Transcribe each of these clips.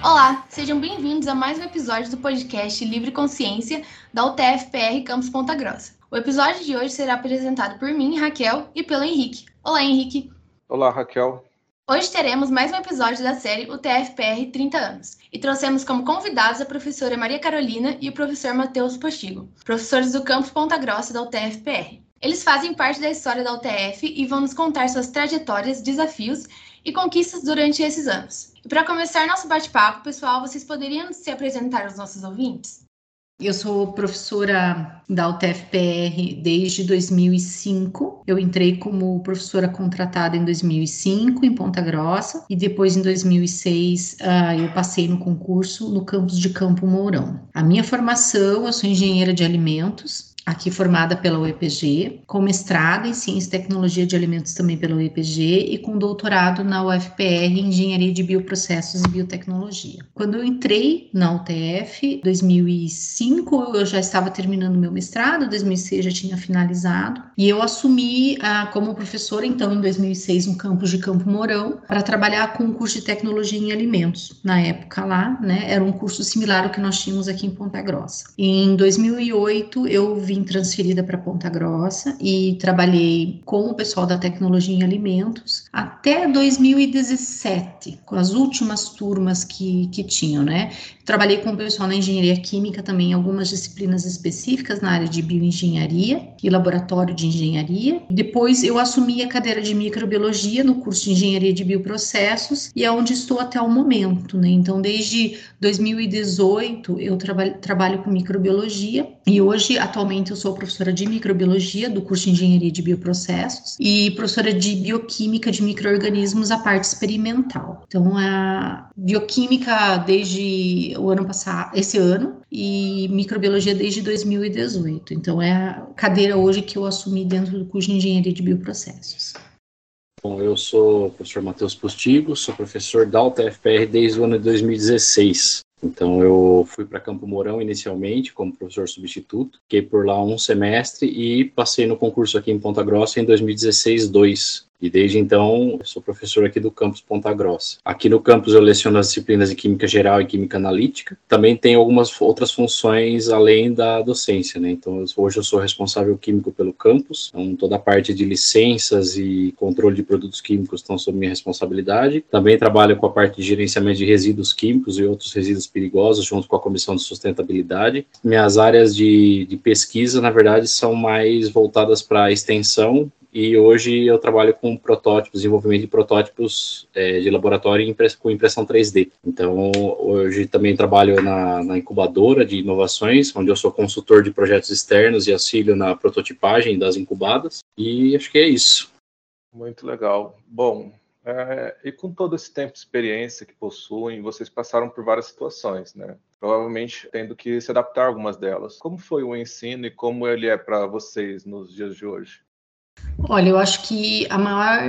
Olá, sejam bem-vindos a mais um episódio do podcast Livre Consciência da UTF-PR Campus Ponta Grossa. O episódio de hoje será apresentado por mim, Raquel, e pelo Henrique. Olá, Henrique. Olá, Raquel. Hoje teremos mais um episódio da série UTF-PR 30 anos e trouxemos como convidados a professora Maria Carolina e o professor Matheus Postigo, professores do campus Ponta Grossa da UTF-PR. Eles fazem parte da história da UTF e vão nos contar suas trajetórias, desafios e conquistas durante esses anos. Para começar nosso bate-papo, pessoal, vocês poderiam se apresentar aos nossos ouvintes? Eu sou professora da UTFPR desde 2005. Eu entrei como professora contratada em 2005 em Ponta Grossa e depois em 2006 uh, ah, eu passei no concurso no campus de Campo Mourão. A minha formação, eu sou engenheira de alimentos, aqui formada pela UEPG, com mestrado em Ciência e Tecnologia de Alimentos também pela UEPG e com doutorado na UFPR em Engenharia de Bioprocessos e Biotecnologia. Quando eu entrei na UTF, 2005, eu já estava terminando meu mestrado, 2006 já tinha finalizado, e eu assumi ah, como professora, então, em 2006, no campus de Campo Mourão, para trabalhar com o curso de Tecnologia em Alimentos. Na época lá, né, era um curso similar ao que nós tínhamos aqui em Ponta Grossa. Em 2008, eu vim vim transferida para Ponta Grossa e trabalhei com o pessoal da tecnologia em alimentos até 2017, com as últimas turmas que, que tinham, né? Trabalhei com o pessoal na engenharia química também, algumas disciplinas específicas na área de bioengenharia e laboratório de engenharia. Depois eu assumi a cadeira de microbiologia no curso de engenharia de bioprocessos e é onde estou até o momento, né? Então, desde 2018 eu traba trabalho com microbiologia e hoje, atualmente, eu sou professora de microbiologia do curso de engenharia de bioprocessos e professora de bioquímica de microorganismos a parte experimental. Então, a bioquímica desde o ano passado, esse ano, e microbiologia desde 2018. Então, é a cadeira hoje que eu assumi dentro do curso de engenharia de bioprocessos. Bom, eu sou o professor Matheus Postigo, sou professor da UTFPR desde o ano de 2016. Então eu fui para Campo Mourão inicialmente como professor substituto, fiquei por lá um semestre e passei no concurso aqui em Ponta Grossa em 2016-2. E desde então, sou professor aqui do campus Ponta Grossa. Aqui no campus eu leciono as disciplinas de Química Geral e Química Analítica. Também tenho algumas outras funções além da docência, né? Então, hoje eu sou responsável químico pelo campus. Então, toda a parte de licenças e controle de produtos químicos estão sob minha responsabilidade. Também trabalho com a parte de gerenciamento de resíduos químicos e outros resíduos perigosos, junto com a Comissão de Sustentabilidade. Minhas áreas de, de pesquisa, na verdade, são mais voltadas para a extensão e hoje eu trabalho com protótipos, desenvolvimento de protótipos é, de laboratório com impressão 3D. Então, hoje também trabalho na, na, incubadora de inovações, onde eu sou consultor de projetos externos e auxílio na prototipagem das incubadas. E acho que é isso. Muito legal. Bom, é, e com todo esse tempo de experiência que possuem, vocês passaram por várias situações, né? Provavelmente tendo que se adaptar a algumas delas. Como foi o ensino e como ele é para vocês nos dias de hoje? Olha, eu acho que a maior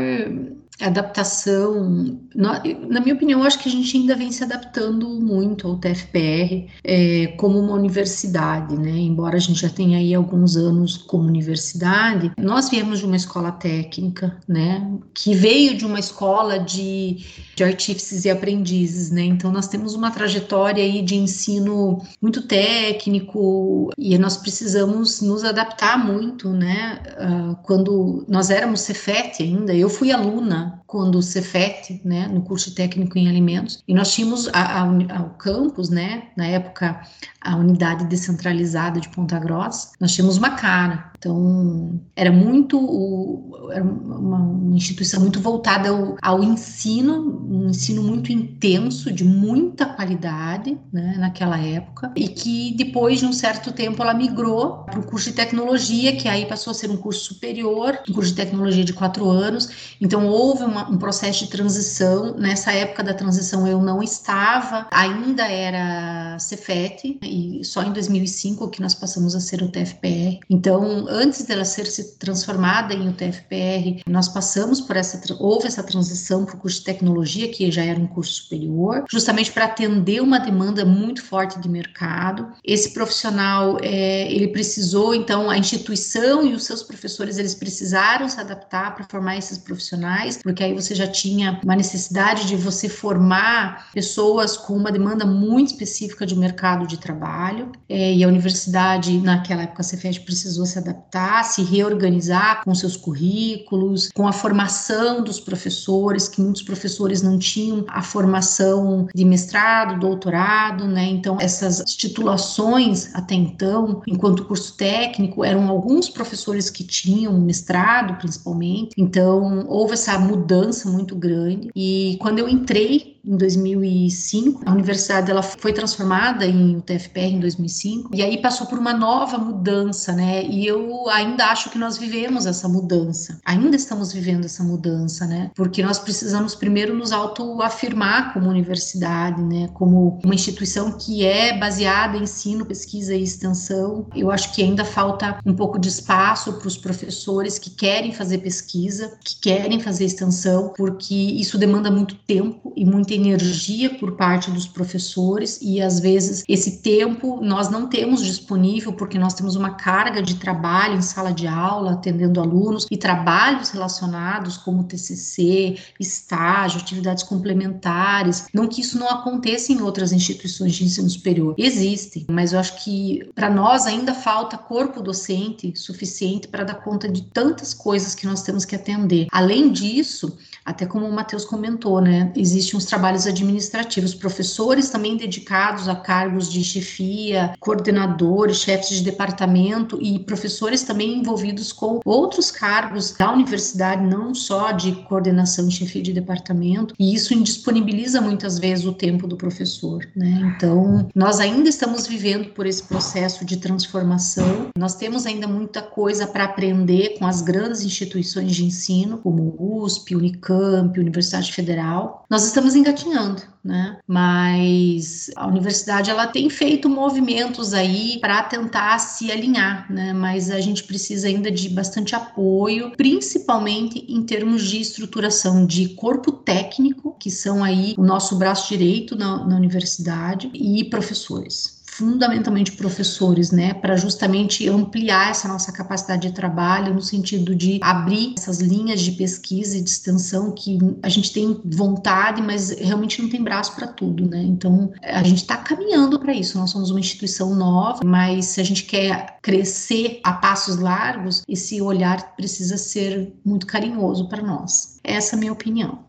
adaptação, na, minha opinião, acho que a gente ainda vem se adaptando muito ao TFPR é, como uma universidade, né? Embora a gente já tenha aí alguns anos como universidade, nós viemos de uma escola técnica, né? Que veio de uma escola de, de artífices e aprendizes, né? Então nós temos uma trajetória aí de ensino muito técnico e nós precisamos nos adaptar muito, né? Uh, quando nós éramos Cefet ainda, eu fui aluna quando o Cefet, né, no curso técnico em alimentos, e nós tínhamos o campus, né, na época a unidade descentralizada de Ponta Grossa, nós tínhamos uma cara. Então, era muito, era uma, uma instituição muito voltada ao, ao, ensino, um ensino muito intenso, de muita qualidade, né, naquela época, e que depois de um certo tempo ela migrou para o curso de tecnologia, que aí passou a ser um curso superior, um curso de tecnologia de quatro anos. Então, houve uma, um processo de transição. Nessa época da transição eu não estava, ainda era Cefet, e só em 2005 que nós passamos a ser o TFPR. Então, antes dela ser se transformada em UTFPR, nós passamos por essa, houve essa transição para o curso de tecnologia, que já era um curso superior, justamente para atender uma demanda muito forte de mercado. Esse profissional, é, ele precisou, então, a instituição e os seus professores, eles precisaram se adaptar para formar esses profissionais, porque aí você já tinha uma necessidade de você formar pessoas com uma demanda muito específica de mercado de trabalho, é, e a universidade, naquela época, a Cefet precisou se adaptar, se reorganizar com seus currículos, com a formação dos professores, que muitos professores não tinham a formação de mestrado, doutorado, né? Então, essas titulações até então, enquanto curso técnico, eram alguns professores que tinham mestrado, principalmente. Então, houve essa mudança muito grande. E quando eu entrei em 2005. A universidade ela foi transformada em UTFPR em 2005 e aí passou por uma nova mudança, né? E eu ainda acho que nós vivemos essa mudança. Ainda estamos vivendo essa mudança, né? Porque nós precisamos primeiro nos autoafirmar como universidade, né? Como uma instituição que é baseada em ensino, pesquisa e extensão. Eu acho que ainda falta um pouco de espaço para os professores que querem fazer pesquisa, que querem fazer extensão, porque isso demanda muito tempo e muita energia por parte dos professores e às vezes esse tempo nós não temos disponível porque nós temos uma carga de trabalho em sala de aula, atendendo alunos e trabalhos relacionados como TCC, estágio, atividades complementares. Não que isso não aconteça em outras instituições de ensino superior. Existem, mas eu acho que para nós ainda falta corpo docente suficiente para dar conta de tantas coisas que nós temos que atender. Além disso, até como o Matheus comentou, né, existem uns trabalhos administrativos, professores também dedicados a cargos de chefia, coordenadores, chefes de departamento e professores também envolvidos com outros cargos da universidade, não só de coordenação e chefia de departamento, e isso indisponibiliza muitas vezes o tempo do professor, né? Então, nós ainda estamos vivendo por esse processo de transformação. Nós temos ainda muita coisa para aprender com as grandes instituições de ensino, como USP, Unicamp, Universidade Federal. Nós estamos engatinhando, né? Mas a universidade ela tem feito movimentos aí para tentar se alinhar, né? Mas a gente precisa ainda de bastante apoio, principalmente em termos de estruturação de corpo técnico, que são aí o nosso braço direito na, na universidade, e professores fundamentalmente professores, né, para justamente ampliar essa nossa capacidade de trabalho no sentido de abrir essas linhas de pesquisa e de extensão que a gente tem vontade, mas realmente não tem braço para tudo, né? Então, a gente está caminhando para isso. Nós somos uma instituição nova, mas se a gente quer crescer a passos largos, esse olhar precisa ser muito carinhoso para nós. Essa é a minha opinião.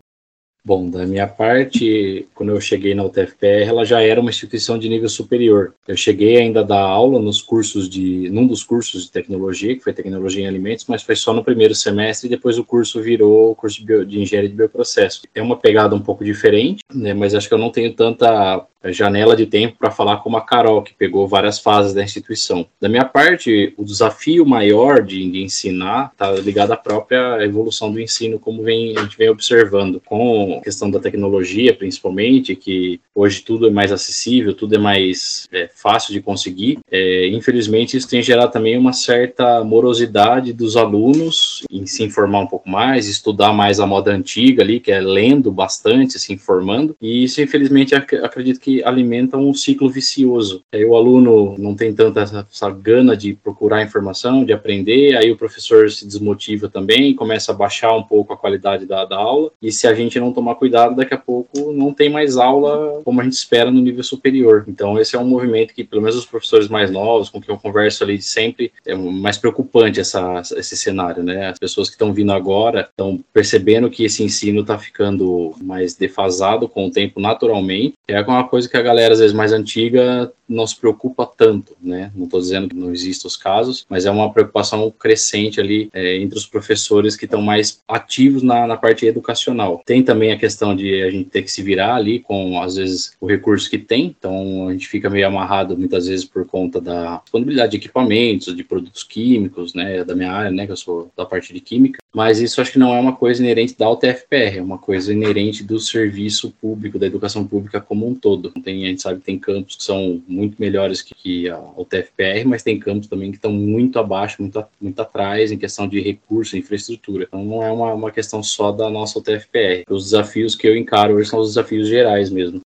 Bom, da minha parte, quando eu cheguei na UTFPR, ela já era uma instituição de nível superior. Eu cheguei ainda a dar aula nos cursos de, num dos cursos de tecnologia, que foi tecnologia em alimentos, mas foi só no primeiro semestre e depois o curso virou o curso de, bio, de engenharia de bioprocesso. É uma pegada um pouco diferente, né, mas acho que eu não tenho tanta janela de tempo para falar como a Carol, que pegou várias fases da instituição. Da minha parte, o desafio maior de, de ensinar está ligado à própria evolução do ensino, como vem, a gente vem observando, com a questão da tecnologia, principalmente, que hoje tudo é mais acessível, tudo é mais é, fácil de conseguir. É, infelizmente, isso tem gerado também uma certa morosidade dos alunos em se informar um pouco mais, estudar mais a moda antiga ali, que é lendo bastante, se informando, e isso, infelizmente, ac acredito que que alimentam um ciclo vicioso. Aí o aluno não tem tanta essa, essa gana de procurar informação, de aprender, aí o professor se desmotiva também, começa a baixar um pouco a qualidade da, da aula, e se a gente não tomar cuidado, daqui a pouco não tem mais aula como a gente espera no nível superior. Então esse é um movimento que, pelo menos os professores mais novos, com quem eu converso ali sempre, é mais preocupante essa, esse cenário, né? As pessoas que estão vindo agora estão percebendo que esse ensino está ficando mais defasado com o tempo naturalmente, é uma coisa coisa que a galera, às vezes, mais antiga não se preocupa tanto, né? Não estou dizendo que não existam os casos, mas é uma preocupação crescente ali é, entre os professores que estão mais ativos na, na parte educacional. Tem também a questão de a gente ter que se virar ali com, às vezes, o recurso que tem, então a gente fica meio amarrado muitas vezes por conta da disponibilidade de equipamentos, de produtos químicos, né? Da minha área, né? Que eu sou da parte de química, mas isso acho que não é uma coisa inerente da UTFPR, é uma coisa inerente do serviço público, da educação pública como um todo. Tem, a gente sabe que tem campos que são muito melhores que, que a, o TFPR, mas tem campos também que estão muito abaixo, muito, muito atrás em questão de recurso, infraestrutura. Então não é uma, uma questão só da nossa UTFPR. Os desafios que eu encaro hoje são os desafios gerais mesmo.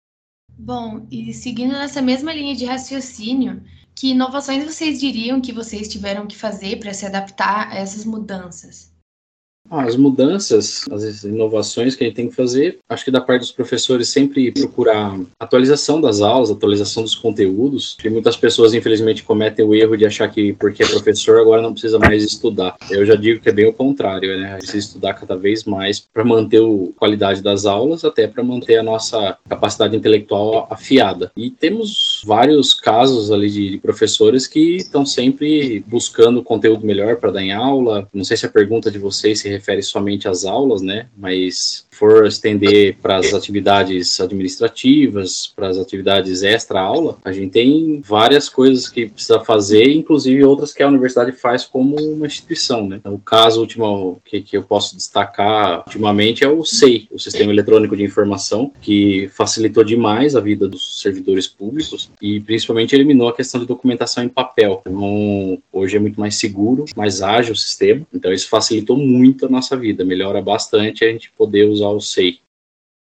Bom, e seguindo nessa mesma linha de raciocínio, que inovações vocês diriam que vocês tiveram que fazer para se adaptar a essas mudanças? As mudanças, as inovações que a gente tem que fazer, acho que da parte dos professores sempre procurar atualização das aulas, atualização dos conteúdos. E muitas pessoas, infelizmente, cometem o erro de achar que porque é professor agora não precisa mais estudar. Eu já digo que é bem o contrário, né? Precisa estudar cada vez mais para manter a qualidade das aulas, até para manter a nossa capacidade intelectual afiada. E temos vários casos ali de, professores que estão sempre buscando conteúdo melhor para dar em aula. Não sei se a pergunta de vocês se refere somente às aulas, né? Mas for estender para as atividades administrativas, para as atividades extra-aula, a gente tem várias coisas que precisa fazer, inclusive outras que a universidade faz como uma instituição, né? O caso último que, que eu posso destacar ultimamente é o SEI, o Sistema Eletrônico de Informação, que facilitou demais a vida dos servidores públicos e principalmente eliminou a questão de documentação em papel. Então, hoje é muito mais seguro, mais ágil o sistema, então isso facilitou muito nossa vida, melhora bastante a gente poder usar o SEI.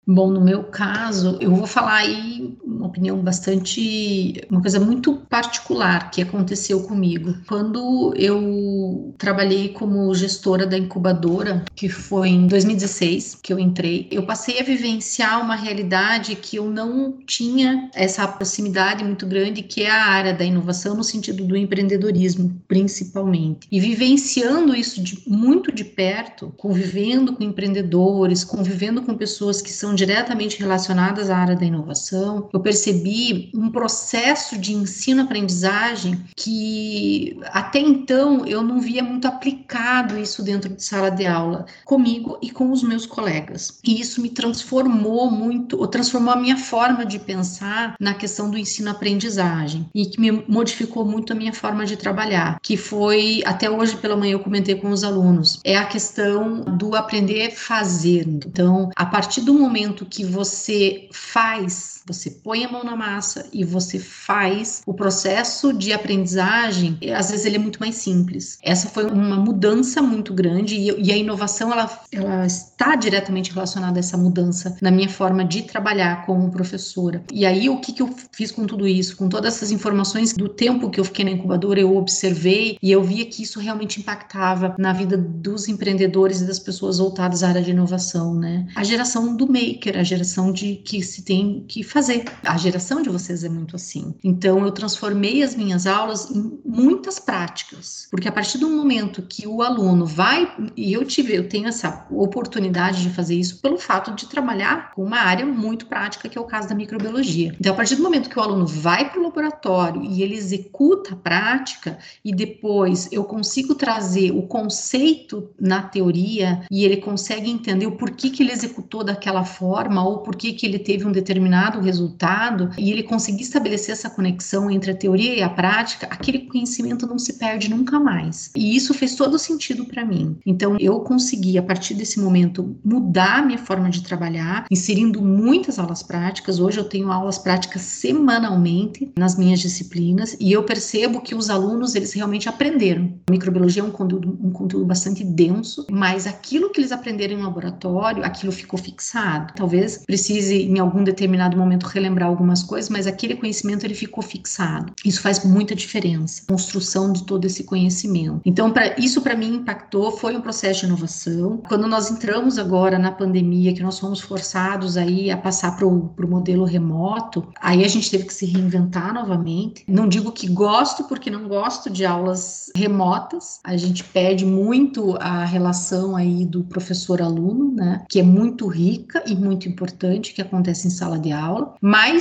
Bom, no meu caso, eu vou falar aí uma opinião bastante, uma coisa muito particular que aconteceu comigo. Quando eu trabalhei como gestora da incubadora, que foi em 2016 que eu entrei, eu passei a vivenciar uma realidade que eu não tinha essa proximidade muito grande, que é a área da inovação no sentido do empreendedorismo, principalmente. E vivenciando isso de, muito de perto, convivendo com empreendedores, convivendo com pessoas que são diretamente relacionadas à área da inovação, eu percebi um processo de ensino-aprendizagem que até então eu não via muito aplicado isso dentro de sala de aula, comigo e com os meus colegas. E isso me transformou muito, ou transformou a minha forma de pensar na questão do ensino-aprendizagem e que me modificou muito a minha forma de trabalhar, que foi, até hoje pela manhã eu comentei com os alunos, é a questão do aprender fazendo. Então, a partir do momento que você faz você põe a mão na massa e você faz o processo de aprendizagem, às vezes ele é muito mais simples. Essa foi uma mudança muito grande e, e a inovação ela, ela está diretamente relacionada a essa mudança na minha forma de trabalhar como professora. E aí o que, que eu fiz com tudo isso? Com todas essas informações do tempo que eu fiquei na incubadora, eu observei e eu via que isso realmente impactava na vida dos empreendedores e das pessoas voltadas à área de inovação, né? A geração do maker, a geração de que se tem que fazer. A geração de vocês é muito assim. Então, eu transformei as minhas aulas em muitas práticas, porque a partir do momento que o aluno vai, e eu tive, eu tenho essa oportunidade de fazer isso pelo fato de trabalhar com uma área muito prática, que é o caso da microbiologia. Então, a partir do momento que o aluno vai para o laboratório e ele executa a prática, e depois eu consigo trazer o conceito na teoria e ele consegue entender o porquê que ele executou daquela forma ou porquê que ele teve um determinado resultado e ele conseguir estabelecer essa conexão entre a teoria e a prática, aquele conhecimento não se perde nunca mais. E isso fez todo sentido para mim. Então eu consegui a partir desse momento mudar a minha forma de trabalhar, inserindo muitas aulas práticas. Hoje eu tenho aulas práticas semanalmente nas minhas disciplinas e eu percebo que os alunos eles realmente aprenderam. A microbiologia é um conteúdo, um conteúdo bastante denso, mas aquilo que eles aprenderam em laboratório, aquilo ficou fixado. Talvez precise em algum determinado momento momento relembrar algumas coisas, mas aquele conhecimento ele ficou fixado. Isso faz muita diferença, construção de todo esse conhecimento. Então, para isso para mim impactou, foi um processo de inovação. Quando nós entramos agora na pandemia, que nós fomos forçados aí a passar para o modelo remoto, aí a gente teve que se reinventar novamente. Não digo que gosto, porque não gosto de aulas remotas. A gente perde muito a relação aí do professor-aluno, né? Que é muito rica e muito importante, que acontece em sala de aula mas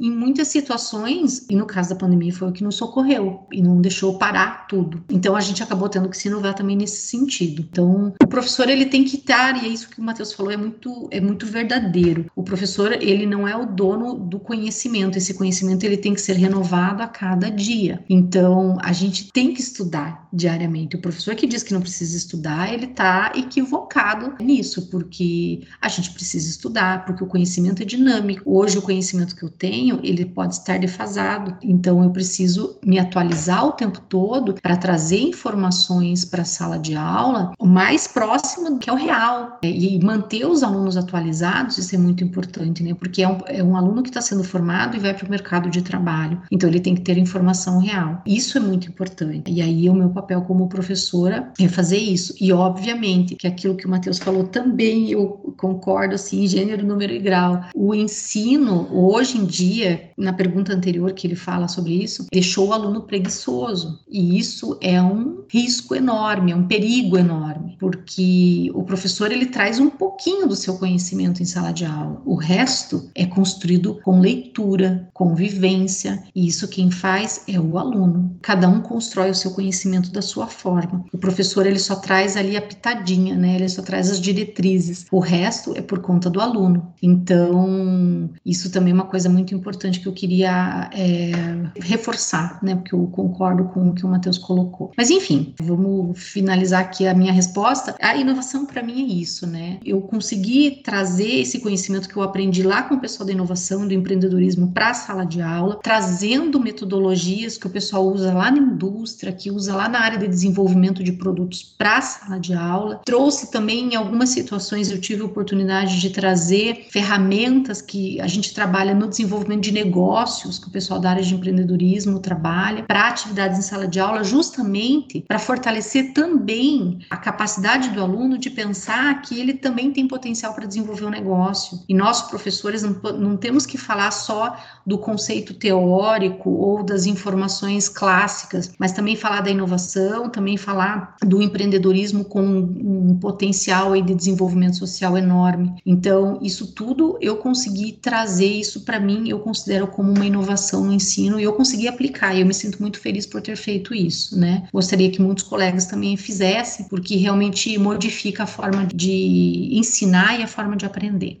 em muitas situações, e no caso da pandemia foi o que nos socorreu e não deixou parar tudo. Então a gente acabou tendo que se inovar também nesse sentido. Então o professor ele tem que estar, e é isso que o Matheus falou, é muito, é muito verdadeiro. O professor ele não é o dono do conhecimento, esse conhecimento ele tem que ser renovado a cada dia. Então a gente tem que estudar diariamente. O professor que diz que não precisa estudar, ele está equivocado nisso, porque a gente precisa estudar, porque o conhecimento é dinâmico. Hoje o conhecimento que eu tenho, ele pode estar defasado. Então, eu preciso me atualizar o tempo todo para trazer informações para a sala de aula o mais próximo do que é o real. E manter os alunos atualizados, isso é muito importante, né? Porque é um, é um aluno que está sendo formado e vai para o mercado de trabalho. Então, ele tem que ter informação real. Isso é muito importante. E aí, o meu papel como professora é fazer isso. E, obviamente, que aquilo que o Matheus falou também, eu concordo, assim, gênero, número e grau. O ensino, hoje em dia, na pergunta anterior que ele fala sobre isso, deixou o aluno preguiçoso. E isso é um risco enorme, é um perigo enorme, porque o professor ele traz um pouquinho do seu conhecimento em sala de aula. O resto é construído com leitura, convivência, e isso quem faz é o aluno. Cada um constrói o seu conhecimento da sua forma. O professor ele só traz ali a pitadinha, né? Ele só traz as diretrizes. O resto é por conta do aluno. Então, isso também é uma coisa muito importante que eu queria é, reforçar, né? Porque eu concordo com o que o Matheus colocou. Mas enfim, vamos finalizar aqui a minha resposta. A inovação para mim é isso, né? Eu consegui trazer esse conhecimento que eu aprendi lá com o pessoal da inovação, do empreendedorismo para a sala de aula, trazendo metodologias que o pessoal usa lá na indústria, que usa lá na área de desenvolvimento de produtos para a sala de aula. Trouxe também em algumas situações eu tive a oportunidade de trazer ferramentas que a gente trabalha no desenvolvimento de negócios, que o pessoal da área de empreendedorismo trabalha, para atividades em sala de aula, justamente para fortalecer também a capacidade do aluno de pensar que ele também tem potencial para desenvolver um negócio. E nós, professores, não, não temos que falar só do conceito teórico ou das informações clássicas, mas também falar da inovação, também falar do empreendedorismo com um potencial de desenvolvimento social enorme. Então, isso tudo eu consegui trazer isso para mim, eu considero como uma inovação no ensino e eu consegui aplicar. E eu me sinto muito feliz por ter feito isso, né? Gostaria que muitos colegas também fizessem, porque realmente modifica a forma de ensinar e a forma de aprender.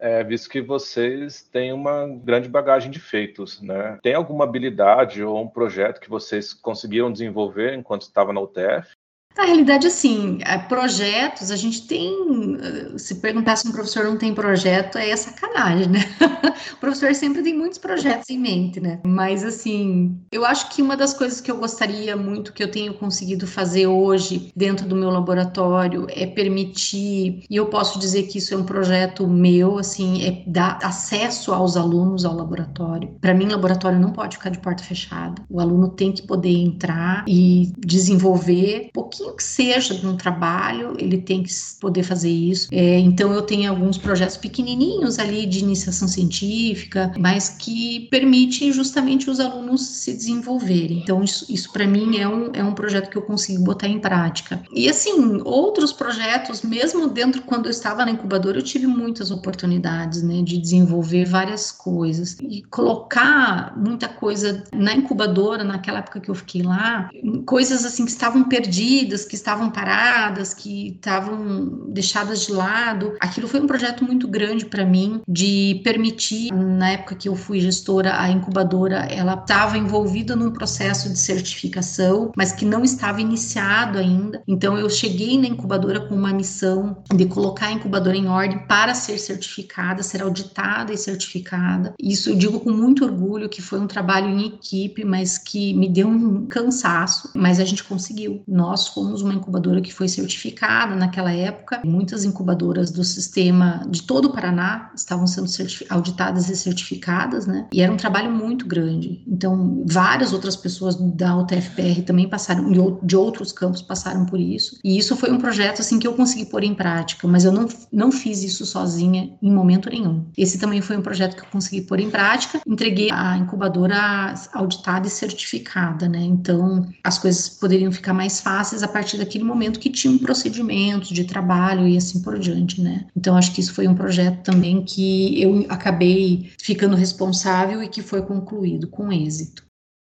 É, visto que vocês têm uma grande bagagem de feitos, né? Tem alguma habilidade ou um projeto que vocês conseguiram desenvolver enquanto estava na UTF na realidade, assim, é, projetos, a gente tem. Eh, se perguntar se um professor não tem projeto, é sacanagem, né? o professor sempre tem muitos projetos em mente, né? Mas, assim, eu acho que uma das coisas que eu gostaria muito que eu tenho conseguido fazer hoje dentro do meu laboratório é permitir, e eu posso dizer que isso é um projeto meu, assim, é dar acesso aos alunos ao laboratório. Para mim, laboratório não pode ficar de porta fechada. O aluno tem que poder entrar e desenvolver um pouquinho pouquinho que seja no trabalho, ele tem que poder fazer isso. É, então, eu tenho alguns projetos pequenininhos ali de iniciação científica, mas que permitem justamente os alunos se desenvolverem. Então, isso, isso para mim é um, é um projeto que eu consigo botar em prática. E, assim, outros projetos, mesmo dentro, quando eu estava na incubadora, eu tive muitas oportunidades, né, de desenvolver várias coisas. E colocar muita coisa na incubadora, naquela época que eu fiquei lá, coisas, assim, que estavam perdidas, que estavam paradas, que estavam deixadas de lado. Aquilo foi um projeto muito grande para mim de permitir, na época que eu fui gestora, a incubadora, ela estava envolvida num processo de certificação, mas que não estava iniciado ainda. Então eu cheguei na incubadora com uma missão de colocar a incubadora em ordem para ser certificada, ser auditada e certificada. Isso eu digo com muito orgulho que foi um trabalho em equipe, mas que me deu um cansaço, mas a gente conseguiu. Nós fomos uma incubadora que foi certificada naquela época. Muitas incubadoras do sistema de todo o Paraná estavam sendo auditadas e certificadas, né? E era um trabalho muito grande. Então, várias outras pessoas da UTFPR também passaram, de outros campos passaram por isso. E isso foi um projeto, assim, que eu consegui pôr em prática, mas eu não, não fiz isso sozinha em momento nenhum. Esse também foi um projeto que eu consegui pôr em prática. Entreguei a incubadora auditada e certificada, né? Então, as coisas poderiam ficar mais fáceis a partir daquele momento que tinha um procedimento de trabalho e assim por diante, né? Então acho que isso foi um projeto também que eu acabei ficando responsável e que foi concluído com êxito.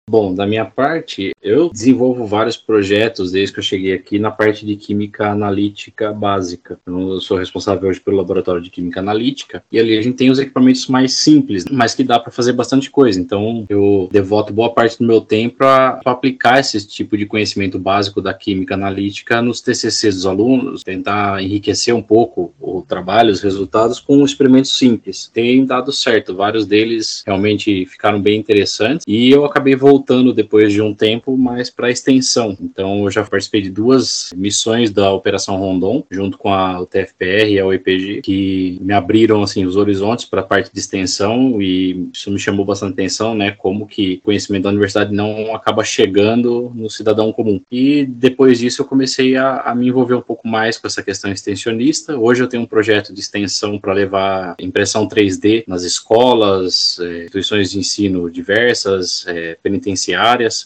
Bom, da minha parte, eu desenvolvo vários projetos desde que eu cheguei aqui na parte de química analítica básica. Eu sou responsável hoje pelo laboratório de química analítica e ali a gente tem os equipamentos mais simples, mas que dá para fazer bastante coisa. Então, eu devoto boa parte do meu tempo para aplicar esse tipo de conhecimento básico da química analítica nos TCCs dos alunos, tentar enriquecer um pouco o trabalho, os resultados com experimentos simples. Tem dado certo, vários deles realmente ficaram bem interessantes e eu acabei voltando voltando depois de um tempo mais para extensão. Então, eu já participei de duas missões da Operação Rondon, junto com a UTFPR e a UEPG, que me abriram assim os horizontes para a parte de extensão e isso me chamou bastante atenção, né? Como que o conhecimento da universidade não acaba chegando no cidadão comum. E depois disso eu comecei a, a me envolver um pouco mais com essa questão extensionista. Hoje eu tenho um projeto de extensão para levar impressão 3D nas escolas, é, instituições de ensino diversas, é, penitenciárias.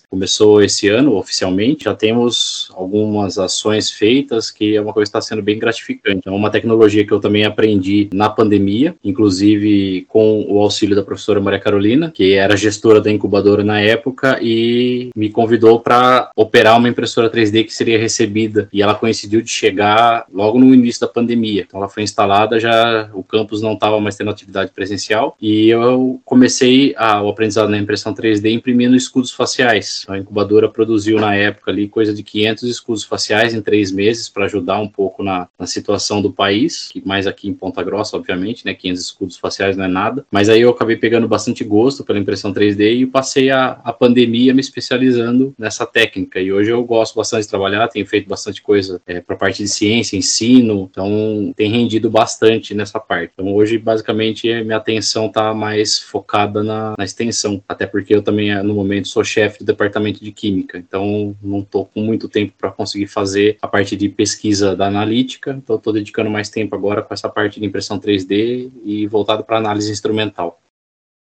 Começou esse ano oficialmente, já temos algumas ações feitas que é uma coisa que está sendo bem gratificante. É uma tecnologia que eu também aprendi na pandemia, inclusive com o auxílio da professora Maria Carolina, que era gestora da incubadora na época e me convidou para operar uma impressora 3D que seria recebida e ela coincidiu de chegar logo no início da pandemia. Então ela foi instalada, já o campus não estava mais tendo atividade presencial e eu comecei a, o aprendizado na impressão 3D imprimindo escudos faciais. A incubadora produziu na época ali coisa de 500 escudos faciais em três meses para ajudar um pouco na, na, situação do país, que mais aqui em Ponta Grossa, obviamente, né? 500 escudos faciais não é nada. Mas aí eu acabei pegando bastante gosto pela impressão 3D e passei a, a pandemia me especializando nessa técnica. E hoje eu gosto bastante de trabalhar, tenho feito bastante coisa é, para parte de ciência, ensino, então tem rendido bastante nessa parte. Então hoje, basicamente, minha atenção está mais focada na, na extensão, até porque eu também, no momento, sou chefe do departamento de química, então não estou com muito tempo para conseguir fazer a parte de pesquisa da analítica, então estou dedicando mais tempo agora com essa parte de impressão 3D e voltado para análise instrumental.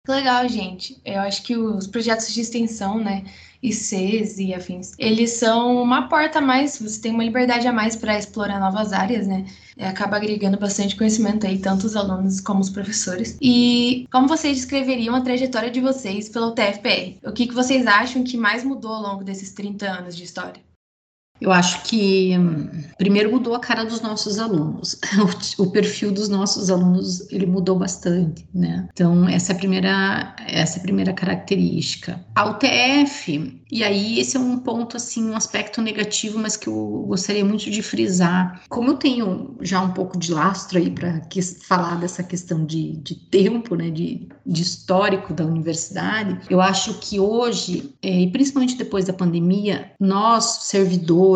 Legal, gente. Eu acho que os projetos de extensão, né, ICs e afins, eles são uma porta a mais, você tem uma liberdade a mais para explorar novas áreas, né? É, acaba agregando bastante conhecimento aí, tanto os alunos como os professores. E como vocês descreveriam a trajetória de vocês pelo TFPR? O que, que vocês acham que mais mudou ao longo desses 30 anos de história? Eu acho que hum, primeiro mudou a cara dos nossos alunos, o, perfil dos nossos alunos ele mudou bastante, né? Então essa é a primeira essa é a primeira característica. A UTF e aí esse é um ponto assim um aspecto negativo, mas que eu gostaria muito de frisar. Como eu tenho já um pouco de lastro aí para falar dessa questão de, de tempo, né? De, de histórico da universidade, eu acho que hoje é, e principalmente depois da pandemia nós servidores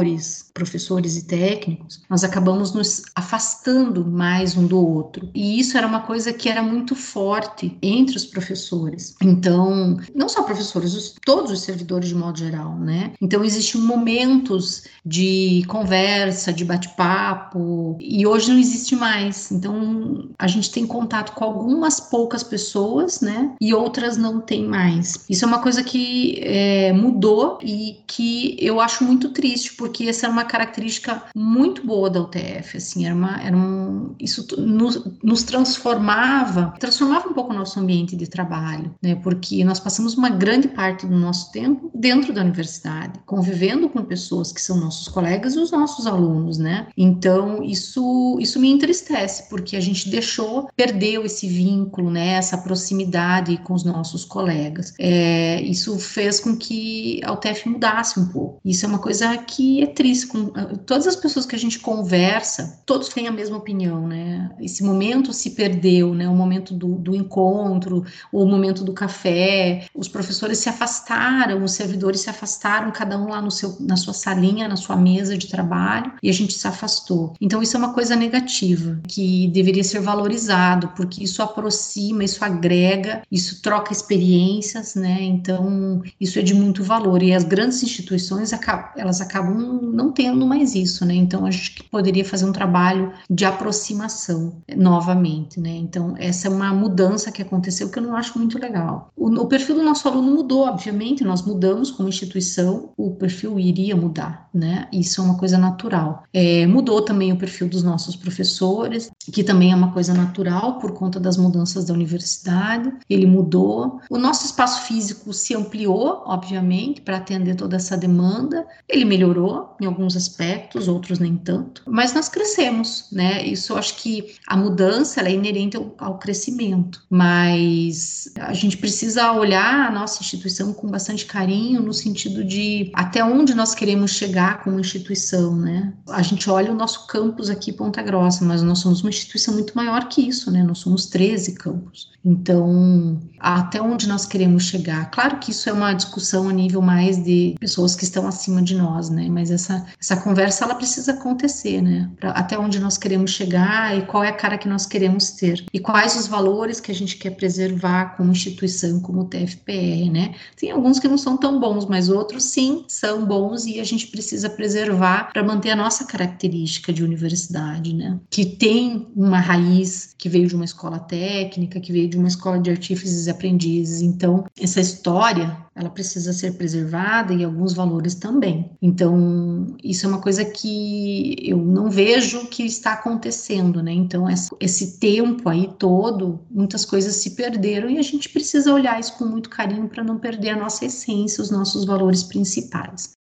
professores e técnicos, nós acabamos nos afastando mais um do outro. E isso era uma coisa que era muito forte entre os professores. Então, não só professores, os, todos os servidores de modo geral, né? Então, existiam momentos de conversa, de bate-papo, e hoje não existe mais. Então, a gente tem contato com algumas poucas pessoas, né? E outras não tem mais. Isso é uma coisa que é, mudou e que eu acho muito triste, porque essa era uma característica muito boa da UTF, assim, era uma, era um, isso nos, nos transformava, transformava um pouco o nosso ambiente de trabalho, né, porque nós passamos uma grande parte do nosso tempo dentro da universidade, convivendo com pessoas que são nossos colegas e os nossos alunos, né, então isso, isso me entristece, porque a gente deixou, perdeu esse vínculo, né, essa proximidade com os nossos colegas, é, isso fez com que a UTF mudasse um pouco, isso é uma coisa que é triste. Com, ah, todas as pessoas que a gente conversa, todos têm a mesma opinião, né? Esse momento se perdeu, né? O momento do, do encontro, o momento do café. Os professores se afastaram, os servidores se afastaram, cada um lá no seu, na sua salinha, na sua mesa de trabalho, e a gente se afastou. Então, isso é uma coisa negativa, que deveria ser valorizado, porque isso aproxima, isso agrega, isso troca experiências, né? Então, isso é de muito valor. E as grandes instituições, elas acabam não, não tendo mais isso, né? Então a gente poderia fazer um trabalho de aproximação novamente, né? Então essa é uma mudança que aconteceu que eu não acho muito legal. O, o perfil do nosso aluno mudou, obviamente, nós mudamos como instituição, o perfil iria mudar, né? Isso é uma coisa natural. É, mudou também o perfil dos nossos professores, que também é uma coisa natural por conta das mudanças da universidade. Ele mudou. O nosso espaço físico se ampliou, obviamente, para atender toda essa demanda. Ele melhorou em alguns aspectos, outros nem tanto. Mas nós crescemos, né? Isso eu acho que a mudança é inerente ao, ao crescimento. Mas a gente precisa olhar a nossa instituição com bastante carinho no sentido de até onde nós queremos chegar como instituição, né? A gente olha o nosso campus aqui Ponta Grossa, mas nós somos uma instituição muito maior que isso, né? Nós somos 13 campos. Então, até onde nós queremos chegar? Claro que isso é uma discussão a nível mais de pessoas que estão acima de nós, né? Mas essa, essa conversa ela precisa acontecer, né? Pra, até onde nós queremos chegar e qual é a cara que nós queremos ter e quais os valores que a gente quer preservar como instituição, como TFPR, né? Tem alguns que não são tão bons, mas outros sim são bons e a gente precisa preservar para manter a nossa característica de universidade, né? Que tem uma raiz que veio de uma escola técnica, que veio de uma escola de artífices e aprendizes. Então, essa história, ela precisa ser preservada e alguns valores também. Então, isso é uma coisa que eu não vejo que está acontecendo, né? Então, esse tempo aí todo, muitas coisas se perderam e a gente precisa olhar isso com muito carinho para não perder a nossa essência, os nossos valores principais.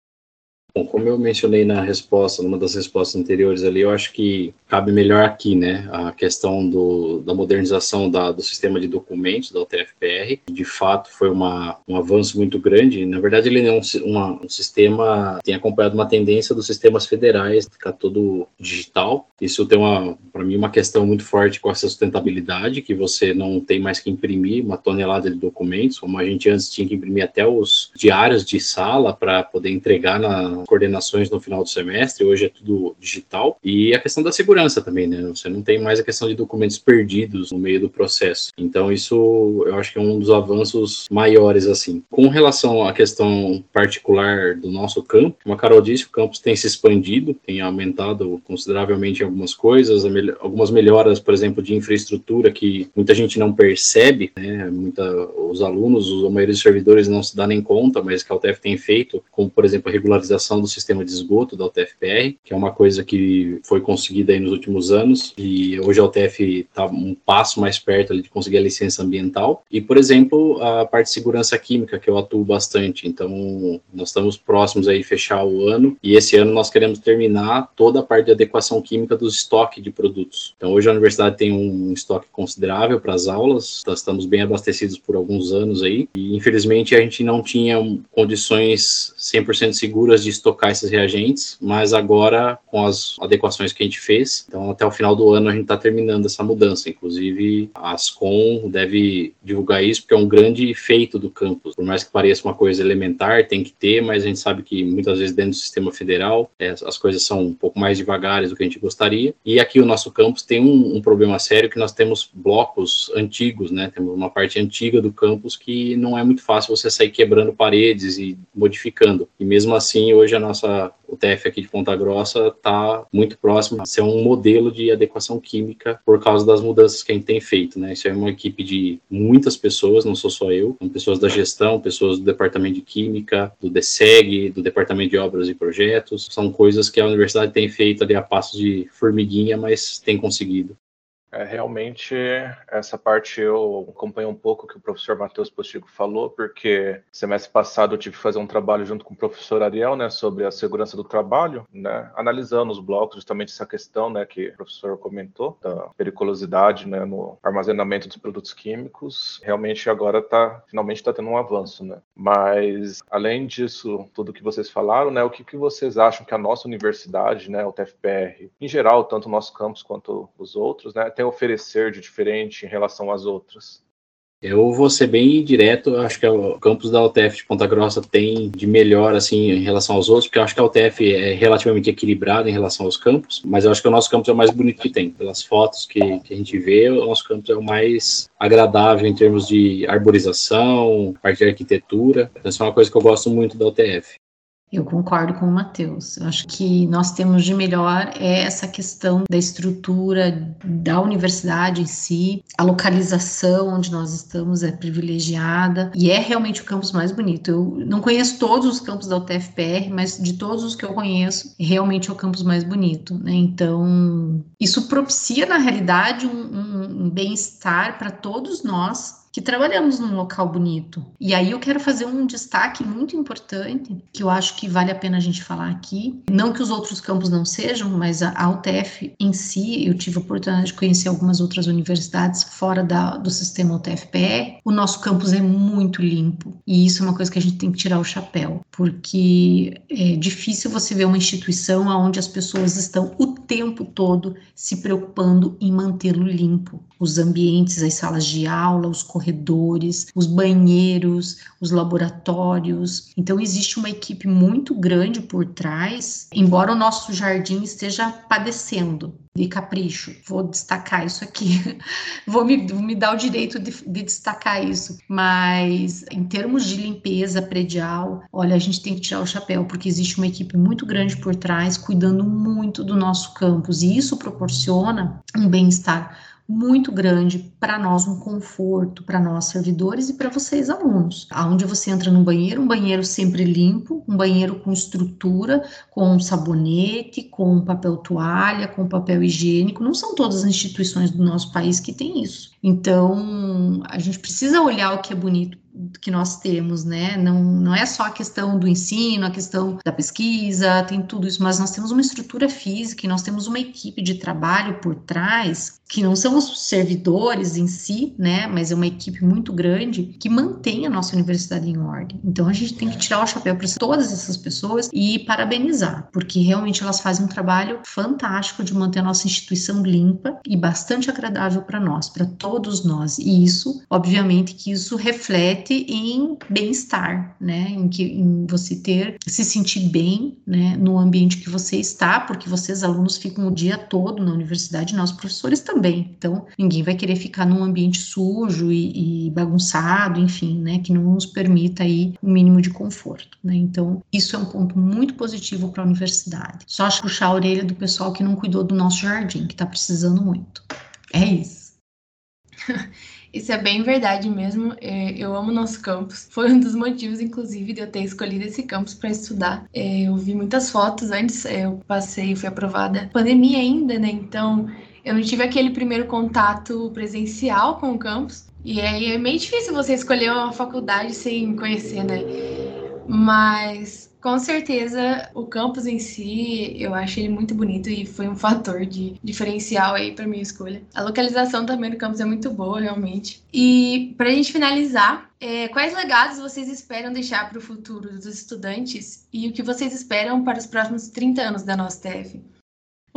Bom, como eu mencionei na resposta, numa das respostas anteriores ali, eu acho que cabe melhor aqui, né, a questão do, da modernização da, do sistema de documentos da UTFPR. De fato, foi uma, um avanço muito grande. Na verdade, ele é um, uma, um sistema, tem acompanhado uma tendência dos sistemas federais, ficar todo digital. Isso tem para mim, uma questão muito forte com essa sustentabilidade, que você não tem mais que imprimir uma tonelada de documentos, como a gente antes tinha que imprimir até os diários de sala para poder entregar na coordenações no final do semestre, hoje é tudo digital. E a questão da segurança também, né? Você não tem mais a questão de documentos perdidos no meio do processo. Então, isso eu acho que é um dos avanços maiores, assim. Com relação à questão particular do nosso campo, como a Carol disse, o campus tem se expandido, tem aumentado consideravelmente algumas coisas, algumas melhoras, por exemplo, de infraestrutura que muita gente não percebe, né? Muita, os alunos, a maioria dos servidores não se dá nem conta, mas que a UTF tem feito, como, por exemplo, a regularização do sistema de esgoto da UTFPR, que é uma coisa que foi conseguida aí nos últimos anos, e hoje a UTF está um passo mais perto ali, de conseguir a licença ambiental. E, por exemplo, a parte de segurança química, que eu atuo bastante. Então, nós estamos próximos aí de fechar o ano, e esse ano nós queremos terminar toda a parte de adequação química do estoque de produtos. Então, hoje a universidade tem um estoque considerável para as aulas, nós estamos bem abastecidos por alguns anos aí, e infelizmente a gente não tinha condições 100% seguras de estocar esses reagentes, mas agora com as adequações que a gente fez, então até o final do ano a gente está terminando essa mudança. Inclusive a Ascom deve divulgar isso porque é um grande feito do campus. Por mais que pareça uma coisa elementar, tem que ter, mas a gente sabe que muitas vezes dentro do sistema federal é, as coisas são um pouco mais devagares do que a gente gostaria. E aqui o nosso campus tem um, um problema sério que nós temos blocos antigos, né? Temos uma parte antiga do campus que não é muito fácil você sair quebrando paredes e modificando. E mesmo assim hoje a nossa UTF aqui de Ponta Grossa está muito próximo a ser um modelo de adequação química por causa das mudanças que a gente tem feito, né? Isso é uma equipe de muitas pessoas, não sou só eu, são pessoas da gestão, pessoas do departamento de química, do DSEG, do departamento de obras e projetos, são coisas que a universidade tem feito ali a passos de formiguinha, mas tem conseguido. É, realmente, essa parte eu acompanho um pouco o que o professor Matheus Postigo falou, porque semestre passado eu tive que fazer um trabalho junto com o professor Ariel, né, sobre a segurança do trabalho, né, analisando os blocos, justamente essa questão, né, que o professor comentou, da periculosidade, né, no armazenamento dos produtos químicos. Realmente agora tá, finalmente está tendo um avanço, né. Mas, além disso, tudo que vocês falaram, né, o que, que vocês acham que a nossa universidade, né, o TFPR, em geral, tanto o nosso campus quanto os outros, né, tem a oferecer de diferente em relação às outras? Eu vou ser bem direto, acho que o campus da UTF de Ponta Grossa tem de melhor assim em relação aos outros, porque eu acho que a UTF é relativamente equilibrada em relação aos campos, mas eu acho que o nosso campus é o mais bonito que tem. Pelas fotos que, que a gente vê, o nosso campus é o mais agradável em termos de arborização, parte de arquitetura. Então, isso é uma coisa que eu gosto muito da UTF. Eu concordo com o Matheus. Eu acho que nós temos de melhor é essa questão da estrutura da universidade em si, a localização onde nós estamos é privilegiada e é realmente o campus mais bonito. Eu não conheço todos os campos da UTFPR, mas de todos os que eu conheço, realmente é o campus mais bonito. Né? Então, isso propicia na realidade um, um, um bem-estar para todos nós que trabalhamos num local bonito. E aí eu quero fazer um destaque muito importante, que eu acho que vale a pena a gente falar aqui. Não que os outros campos não sejam, mas a UTF em si, eu tive a oportunidade de conhecer algumas outras universidades fora da, do sistema UTFPR. O nosso campus é muito limpo. E isso é uma coisa que a gente tem que tirar o chapéu, porque é difícil você ver uma instituição onde as pessoas estão o tempo todo se preocupando em mantê-lo limpo. Os ambientes, as salas de aula, os corredores corredores, os banheiros, os laboratórios. Então, existe uma equipe muito grande por trás, embora o nosso jardim esteja padecendo de capricho. Vou destacar isso aqui, vou me, me dar o direito de, de, destacar isso. Mas em termos de limpeza predial, olha, a gente tem que tirar o chapéu, porque existe uma equipe muito grande por trás, cuidando muito do nosso campus, e isso proporciona um bem-estar muito grande para nós, um conforto para nós servidores e para vocês alunos. Aonde você entra no banheiro, um banheiro sempre limpo, um banheiro com estrutura, com sabonete, com papel toalha, com papel higiênico. Não são todas as instituições do nosso país que têm isso. Então, a gente precisa olhar o que é bonito que nós temos, né? Não, não é só a questão do ensino, a questão da pesquisa, tem tudo isso, mas nós temos uma estrutura física e nós temos uma equipe de trabalho por trás, que não são os servidores em si, né? Mas é uma equipe muito grande que mantém a nossa universidade em ordem. Então a gente tem que tirar o chapéu para todas essas pessoas e parabenizar, porque realmente elas fazem um trabalho fantástico de manter a nossa instituição limpa e bastante agradável para nós, para todos nós. E isso, obviamente, que isso reflete reflete em bem-estar, né? Em, que, em você ter, se sentir bem, né? No ambiente que você está, porque vocês, alunos, ficam o dia todo na universidade, nós, professores, também. Então, ninguém vai querer ficar num ambiente sujo e, e bagunçado, enfim, né? Que não nos permita aí o um mínimo de conforto, né? Então, isso é um ponto muito positivo para a universidade. Só acho puxar a orelha do pessoal que não cuidou do nosso jardim, que está precisando muito. É isso. Isso é bem verdade mesmo. É, eu amo nosso campus. Foi um dos motivos, inclusive, de eu ter escolhido esse campus para estudar. É, eu vi muitas fotos antes, é, eu passei, fui aprovada. Pandemia ainda, né? Então eu não tive aquele primeiro contato presencial com o campus. E aí é meio difícil você escolher uma faculdade sem conhecer, né? Mas com certeza, o campus em si, eu acho ele muito bonito e foi um fator de diferencial aí para minha escolha. A localização também do campus é muito boa, realmente. E para a gente finalizar, é, quais legados vocês esperam deixar para o futuro dos estudantes e o que vocês esperam para os próximos 30 anos da nossa TF?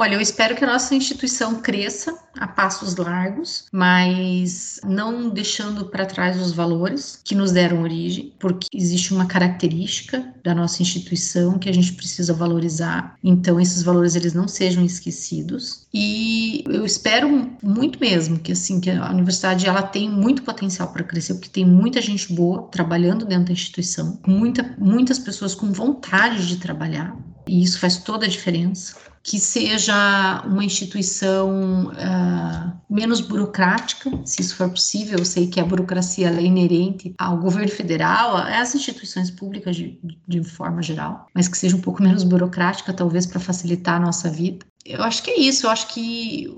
Olha, eu espero que a nossa instituição cresça a passos largos, mas não deixando para trás os valores que nos deram origem, porque existe uma característica da nossa instituição que a gente precisa valorizar. Então, esses valores eles não sejam esquecidos. E eu espero muito mesmo que assim que a universidade ela tem muito potencial para crescer, porque tem muita gente boa trabalhando dentro da instituição, muita, muitas pessoas com vontade de trabalhar. E isso faz toda a diferença que seja uma instituição uh, menos burocrática, se isso for possível. Eu sei que a burocracia é inerente ao governo federal, às instituições públicas de, de forma geral, mas que seja um pouco menos burocrática, talvez para facilitar a nossa vida. Eu acho que é isso, eu acho que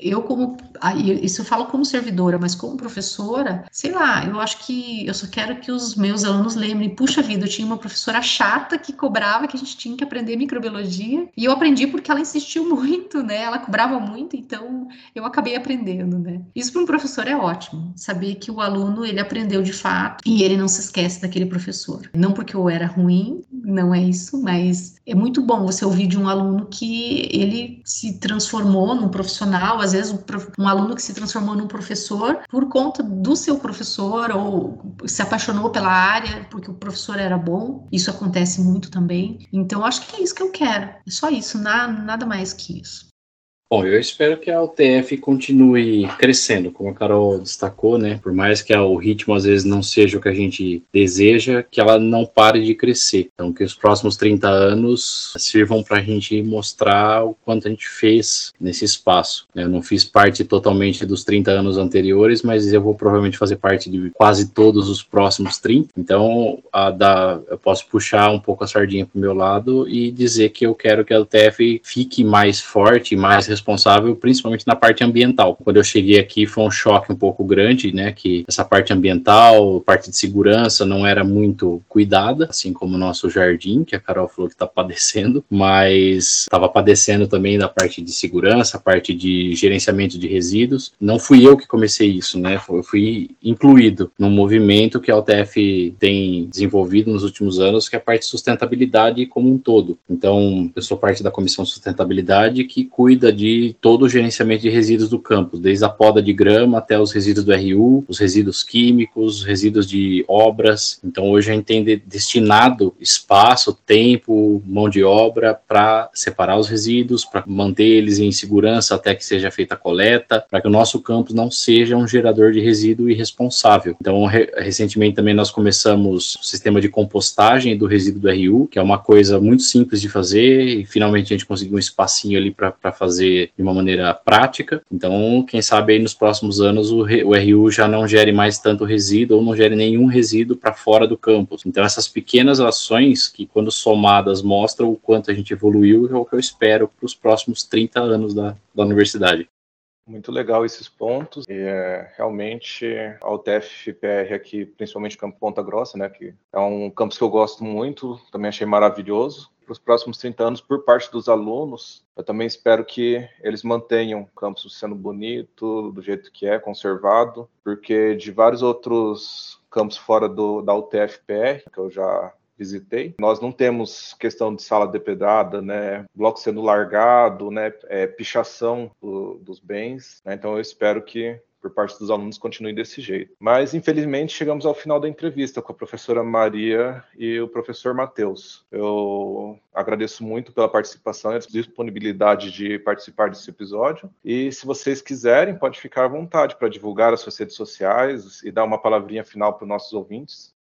eu como isso eu falo como servidora, mas como professora, sei lá, eu acho que eu só quero que os meus alunos lembrem, puxa vida, eu tinha uma professora chata que cobrava que a gente tinha que aprender microbiologia, e eu aprendi porque ela insistiu muito, né? Ela cobrava muito, então eu acabei aprendendo, né? Isso para um professor é ótimo, saber que o aluno ele aprendeu de fato e ele não se esquece daquele professor. Não porque eu era ruim, não é isso, mas é muito bom você ouvir de um aluno que ele se transformou num profissional, às vezes um aluno que se transformou num professor por conta do seu professor ou se apaixonou pela área porque o professor era bom. Isso acontece muito também. Então acho que é isso que eu quero. É só isso, nada, nada mais que isso. Bom, eu espero que a UTF continue crescendo, como a Carol destacou, né? Por mais que o ritmo às vezes não seja o que a gente deseja, que ela não pare de crescer. Então, que os próximos 30 anos sirvam para a gente mostrar o quanto a gente fez nesse espaço. Eu não fiz parte totalmente dos 30 anos anteriores, mas eu vou provavelmente fazer parte de quase todos os próximos 30. Então, da, eu posso puxar um pouco a sardinha para o meu lado e dizer que eu quero que a UTF fique mais forte, mais responsável principalmente na parte ambiental. Quando eu cheguei aqui foi um choque um pouco grande, né, que essa parte ambiental, parte de segurança não era muito cuidada, assim como o nosso jardim, que a Carol falou que está padecendo, mas estava padecendo também da parte de segurança, parte de gerenciamento de resíduos. Não fui eu que comecei isso, né, eu fui incluído num movimento que a UTF tem desenvolvido nos últimos anos, que é a parte de sustentabilidade como um todo. Então, eu sou parte da comissão de sustentabilidade que cuida de de todo o gerenciamento de resíduos do campus, desde a poda de grama até os resíduos do RU, os resíduos químicos, os resíduos de obras. Então, hoje a gente tem destinado espaço, tempo, mão de obra para separar os resíduos, para manter eles em segurança até que seja feita a coleta, para que o nosso campus não seja um gerador de resíduo irresponsável. Então, re recentemente também nós começamos o sistema de compostagem do resíduo do RU, que é uma coisa muito simples de fazer, e finalmente a gente conseguiu um espacinho ali para fazer de uma maneira prática. Então, quem sabe aí nos próximos anos o, o RU já não gere mais tanto resíduo ou não gere nenhum resíduo para fora do campus. Então, essas pequenas ações que, quando somadas, mostram o quanto a gente evoluiu, é o que eu espero para os próximos 30 anos da, da universidade. Muito legal esses pontos. E, é, realmente, a UTF-PR aqui, principalmente o Campo Ponta Grossa, né, que é um campus que eu gosto muito, também achei maravilhoso para os próximos 30 anos por parte dos alunos. Eu também espero que eles mantenham o campus sendo bonito, do jeito que é, conservado, porque de vários outros campos fora do, da UTFPR, que eu já visitei. Nós não temos questão de sala depedrada, né, bloco sendo largado, né, é, pichação do, dos bens. Né, então eu espero que por parte dos alunos continue desse jeito. Mas, infelizmente, chegamos ao final da entrevista com a professora Maria e o professor Matheus. Eu agradeço muito pela participação e a disponibilidade de participar desse episódio. E se vocês quiserem, pode ficar à vontade para divulgar as suas redes sociais e dar uma palavrinha final para os nossos ouvintes.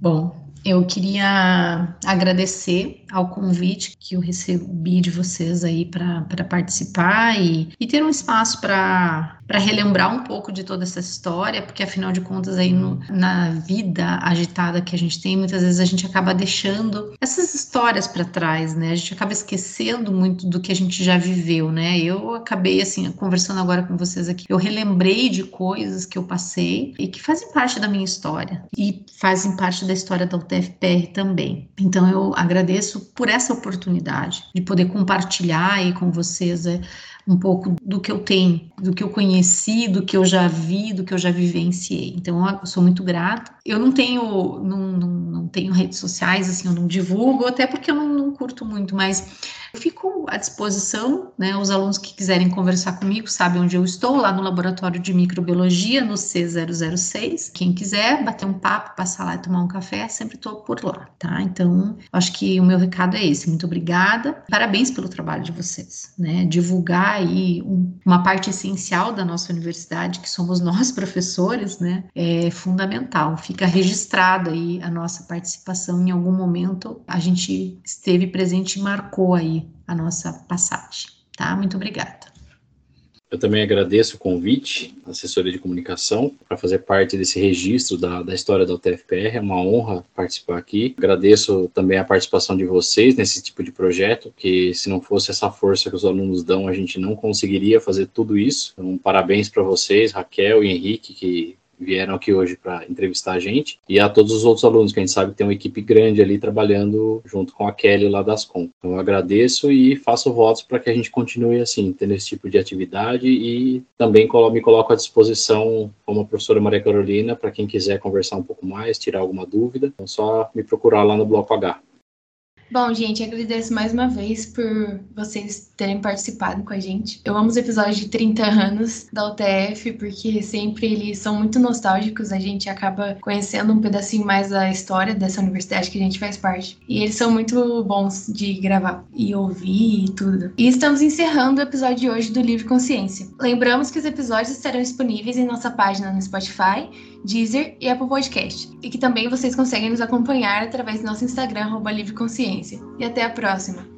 Bom, eu queria agradecer ao convite que eu recebi de vocês aí para participar e, e ter um espaço para relembrar um pouco de toda essa história, porque afinal de contas aí no, na vida agitada que a gente tem, muitas vezes a gente acaba deixando essas histórias para trás, né? A gente acaba esquecendo muito do que a gente já viveu, né? Eu acabei assim conversando agora com vocês aqui, eu relembrei de coisas que eu passei e que fazem parte da minha história e fazem parte da história da UTFPR também. Então eu agradeço por essa oportunidade de poder compartilhar aí com vocês é, um pouco do que eu tenho, do que eu conheci, do que eu já vi, do que eu já vivenciei. Então, eu sou muito grata. Eu não tenho, não, não, não tenho redes sociais, assim, eu não divulgo, até porque eu não, não curto muito, mas fico à disposição, né? Os alunos que quiserem conversar comigo sabem onde eu estou, lá no Laboratório de Microbiologia, no C006. Quem quiser bater um papo, passar lá e tomar um café, sempre estou por lá, tá? Então, acho que o meu recado é esse. Muito obrigada. Parabéns pelo trabalho de vocês, né? Divulgar aí um, uma parte essencial da nossa universidade, que somos nós, professores, né? É fundamental. Fica registrada aí a nossa participação em algum momento. A gente esteve presente e marcou aí a nossa passagem, tá? Muito obrigada. Eu também agradeço o convite, assessoria de comunicação, para fazer parte desse registro da, da história da UTFPR. É uma honra participar aqui. Agradeço também a participação de vocês nesse tipo de projeto, que se não fosse essa força que os alunos dão, a gente não conseguiria fazer tudo isso. Então, parabéns para vocês, Raquel e Henrique, que vieram aqui hoje para entrevistar a gente, e a todos os outros alunos, que a gente sabe que tem uma equipe grande ali trabalhando junto com a Kelly lá das Com. Então, eu agradeço e faço votos para que a gente continue assim, tendo esse tipo de atividade e também me coloco à disposição como a professora Maria Carolina para quem quiser conversar um pouco mais, tirar alguma dúvida, então só me procurar lá no Bloco H. Bom, gente, agradeço mais uma vez por vocês terem participado com a gente. Eu amo os episódios de 30 anos da UTF, porque sempre eles são muito nostálgicos, a gente acaba conhecendo um pedacinho mais da história dessa universidade que a gente faz parte. E eles são muito bons de gravar e ouvir e tudo. E estamos encerrando o episódio de hoje do Livre Consciência. Lembramos que os episódios estarão disponíveis em nossa página no Spotify, Deezer e Apple Podcast. E que também vocês conseguem nos acompanhar através do nosso Instagram, Livre Consciência. E até a próxima!